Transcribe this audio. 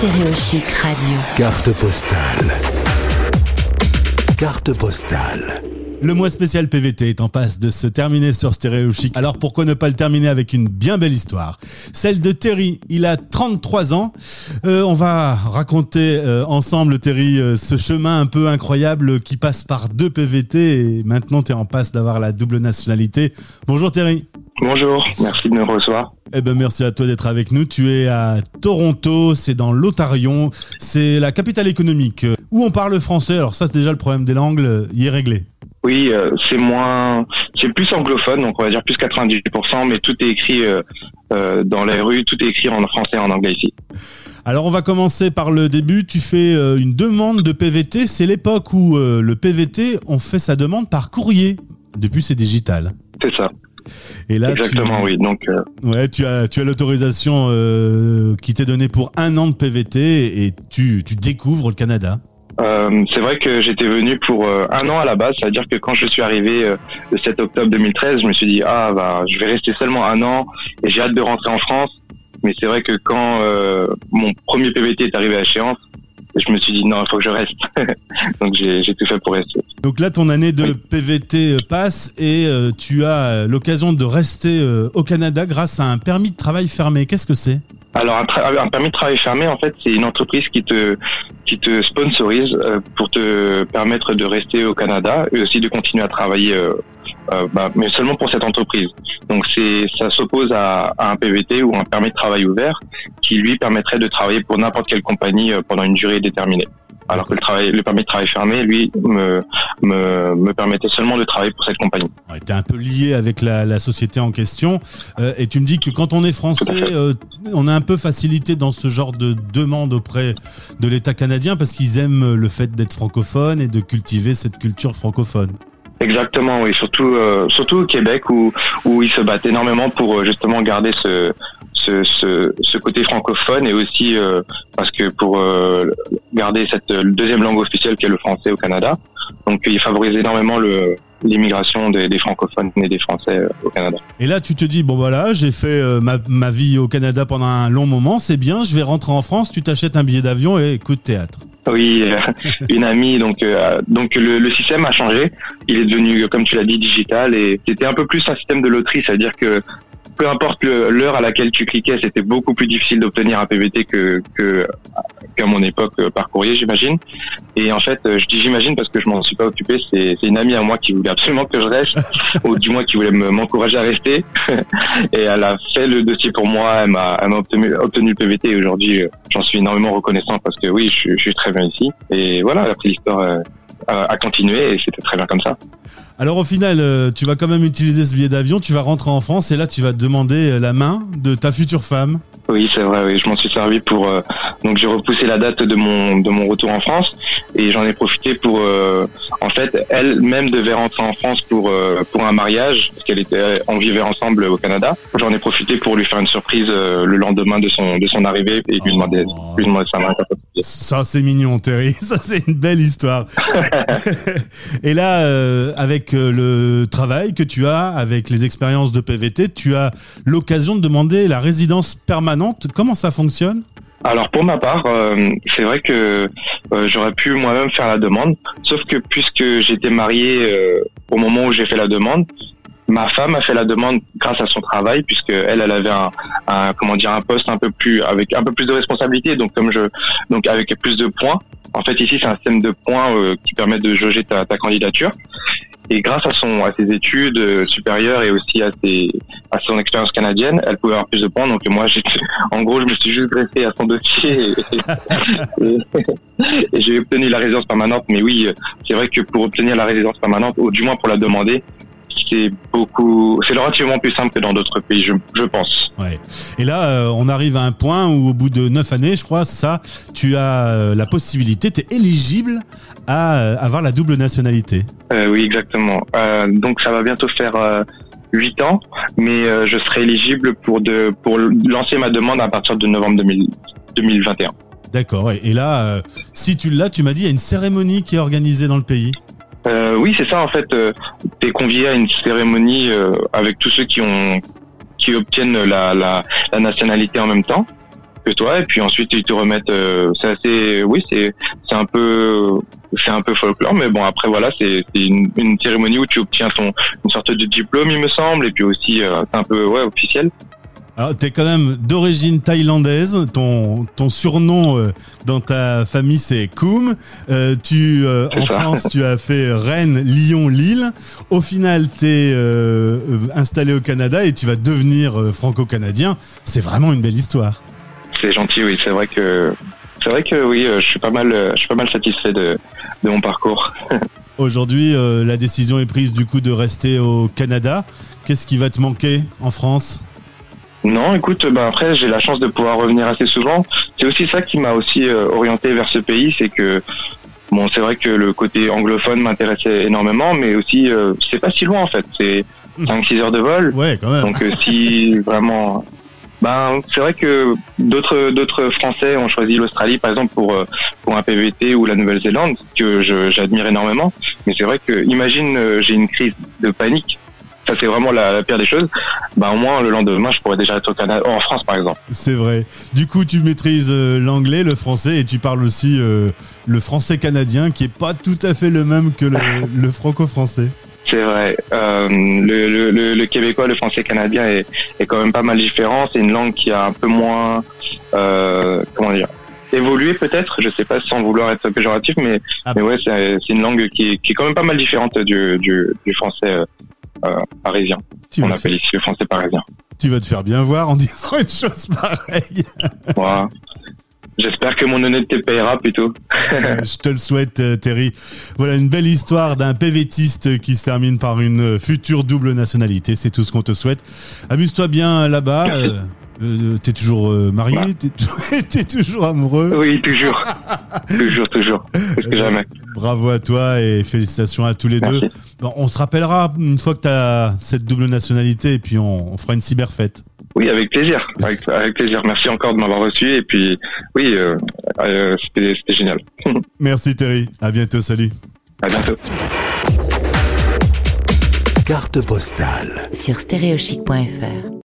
Stéréochic Radio. Carte postale. Carte postale. Le mois spécial PVT est en passe de se terminer sur Stéréo Chic. Alors pourquoi ne pas le terminer avec une bien belle histoire? Celle de Terry. Il a 33 ans. Euh, on va raconter euh, ensemble, Terry, euh, ce chemin un peu incroyable qui passe par deux PVT et maintenant tu es en passe d'avoir la double nationalité. Bonjour Terry. Bonjour, merci de me recevoir. Eh ben merci à toi d'être avec nous. Tu es à Toronto, c'est dans l'Ontario, c'est la capitale économique où on parle français? Alors ça c'est déjà le problème des langues, il est réglé. Oui, euh, c'est moins, c'est plus anglophone, donc on va dire plus 98%, mais tout est écrit euh, euh, dans les rues, tout est écrit en français et en anglais ici. Alors on va commencer par le début. Tu fais une demande de PVT. C'est l'époque où le PVT on fait sa demande par courrier. Depuis c'est digital. C'est ça. Et là, Exactement, oui. Donc, ouais, tu as, tu as l'autorisation qui t'est donnée pour un an de PVT et tu, tu découvres le Canada. Euh, c'est vrai que j'étais venu pour euh, un an à la base, c'est-à-dire que quand je suis arrivé euh, le 7 octobre 2013, je me suis dit ah bah je vais rester seulement un an et j'ai hâte de rentrer en France. Mais c'est vrai que quand mon premier PVT est arrivé à échéance, je me suis dit non, il faut que je reste. Donc j'ai tout fait pour rester. Donc là, ton année de PVT passe et tu as l'occasion de rester au Canada grâce à un permis de travail fermé. Qu'est-ce que c'est? Alors un, un, permis de travail fermé, en fait, c'est une entreprise qui te qui te sponsorise euh, pour te permettre de rester au Canada et aussi de continuer à travailler, euh, euh, bah, mais seulement pour cette entreprise. Donc c'est ça s'oppose à, à, un PVT ou un permis de travail ouvert qui lui permettrait de travailler pour n'importe quelle compagnie pendant une durée déterminée alors que le, travail, le permis de travail fermé, lui, me, me, me permettait seulement de travailler pour cette compagnie. Ouais, tu es un peu lié avec la, la société en question, euh, et tu me dis que quand on est français, euh, on est un peu facilité dans ce genre de demande auprès de l'État canadien parce qu'ils aiment le fait d'être francophone et de cultiver cette culture francophone. Exactement, oui, surtout euh, surtout au Québec où où ils se battent énormément pour euh, justement garder ce ce, ce, ce côté francophone et aussi euh, parce que pour euh, garder cette deuxième langue officielle qui est le français au Canada. Donc ils favorisent énormément le l'immigration des, des, francophones et des Français euh, au Canada. Et là, tu te dis bon voilà, j'ai fait ma, ma vie au Canada pendant un long moment, c'est bien, je vais rentrer en France. Tu t'achètes un billet d'avion et coup de théâtre. Oui, une amie. Donc, donc le, le, système a changé. Il est devenu, comme tu l'as dit, digital et c'était un peu plus un système de loterie, c'est-à-dire que peu importe l'heure à laquelle tu cliquais, c'était beaucoup plus difficile d'obtenir un PVT que qu'à mon époque euh, par courrier, j'imagine. Et en fait, euh, je dis j'imagine parce que je m'en suis pas occupé. C'est une amie à moi qui voulait absolument que je reste, ou du moins qui voulait m'encourager à rester. et elle a fait le dossier pour moi. Elle m'a obtenu, obtenu le PVT. Et aujourd'hui, euh, j'en suis énormément reconnaissant parce que oui, je, je, suis très bien ici. Et voilà, après l'histoire a continué et c'était très bien comme ça. Alors au final, euh, tu vas quand même utiliser ce billet d'avion, tu vas rentrer en France et là tu vas demander la main de ta future femme. Oui, c'est vrai. Oui, je m'en suis servi pour. Euh, donc j'ai repoussé la date de mon de mon retour en France et j'en ai profité pour. Euh, en fait, elle-même devait rentrer en France pour pour un mariage parce qu'elle était on vivait ensemble au Canada. J'en ai profité pour lui faire une surprise le lendemain de son de son arrivée et lui demander lui demander sa main. Ça c'est mignon, Terry. Ça c'est une belle histoire. et là, avec euh, le travail que tu as, avec les expériences de PVT, tu as l'occasion de demander la résidence permanente. Comment ça fonctionne? Alors pour ma part, euh, c'est vrai que euh, j'aurais pu moi-même faire la demande, sauf que puisque j'étais marié au moment où j'ai fait la demande, ma femme a fait la demande grâce à son travail puisque elle, elle avait un, un, comment dire un poste un peu plus avec un peu plus de responsabilité, donc comme je donc avec plus de points. En fait, ici, c'est un système de points qui permet de jauger ta, ta candidature. Et grâce à son à ses études euh, supérieures et aussi à ses à son expérience canadienne, elle pouvait avoir plus de points. Donc moi, j'ai en gros, je me suis juste dressé à son dossier et, j'ai obtenu la résidence permanente. Mais oui, c'est vrai que pour obtenir la résidence permanente, ou du moins pour la demander, c'est beaucoup, c'est relativement plus simple que dans d'autres pays, je, je, pense. Ouais. Et là, euh, on arrive à un point où, au bout de neuf années, je crois, ça, tu as euh, la possibilité, tu es éligible à avoir la double nationalité. Euh, oui, exactement. Euh, donc ça va bientôt faire euh, 8 ans, mais euh, je serai éligible pour de pour lancer ma demande à partir de novembre 2000, 2021. D'accord. Et, là, euh, si tu l'as, tu m'as dit, il y a une cérémonie qui est organisée dans le pays. Oui, c'est ça en fait. tu es convié à une cérémonie avec tous ceux qui ont qui obtiennent la, la, la nationalité en même temps que toi et puis ensuite ils te remettent euh, c'est assez oui c'est un peu c'est un peu folklore mais bon après voilà c'est c'est une, une cérémonie où tu obtiens ton une sorte de diplôme il me semble et puis aussi euh, c'est un peu ouais officiel Alors, t'es quand même d'origine thaïlandaise. Ton, ton surnom euh, dans ta famille, c'est Koum. Euh, tu, euh, en ça. France, tu as fait Rennes, Lyon, Lille. Au final, t'es installé au Canada et tu vas devenir franco-canadien. C'est vraiment une belle histoire. c'est gentil oui c'est vrai que c'est vrai que oui je suis pas mal je suis pas mal satisfait de de mon parcours Aujourd'hui, la décision est prise du coup de rester au Canada. Qu'est-ce qui va te manquer en France? Non, écoute, ben après j'ai la chance de pouvoir revenir assez souvent. C'est aussi ça qui m'a aussi euh, orienté vers ce pays, c'est que bon, c'est vrai que le côté anglophone m'intéressait énormément, mais aussi euh, c'est pas si loin en fait, c'est 5-6 heures de vol. Ouais, quand même. Donc euh, si vraiment, ben c'est vrai que d'autres d'autres Français ont choisi l'Australie par exemple pour euh, pour un PVT ou la Nouvelle-Zélande que j'admire énormément. Mais c'est vrai que imagine j'ai une crise de panique. Ça c'est vraiment la, la pire des choses. Ben au moins le lendemain je pourrais déjà être au Canada, en France par exemple. C'est vrai. Du coup, tu maîtrises euh, l'anglais, le français et tu parles aussi euh, le français canadien qui est pas tout à fait le même que le, le franco-français. C'est vrai. Euh, le, le, le, le québécois, le français canadien est, est quand même pas mal différent. C'est une langue qui a un peu moins, euh, comment dire, évolué peut-être. Je sais pas sans vouloir être péjoratif, mais, Ah mais bah. ouais, c'est une langue qui est, qui est quand même pas mal différente du, du, du français parisien. Tu On appelle ici le français parisien. tu vas te faire bien voir en disant une chose pareille. J'espère que mon honnêteté payera plutôt. Euh, Je te le souhaite, euh, Terry. Voilà une belle histoire d'un PVTiste qui se termine par une euh, future double nationalité. C'est tout ce qu'on te souhaite. Amuse-toi bien là-bas. Euh, euh, t'es toujours euh, marié? T'es tou- T'es toujours amoureux? Oui, toujours. toujours, toujours. Plus que jamais. Bravo à toi et félicitations à tous les deux. Bon, on se rappellera une fois que tu as cette double nationalité et puis on, on fera une cyberfête. Oui, avec plaisir. Avec, avec plaisir. Merci encore de m'avoir reçu. Et puis, oui, euh, euh, c'était c'était génial. Merci Terry, à bientôt, salut. À bientôt. Carte postale. sur stéréochic.fr.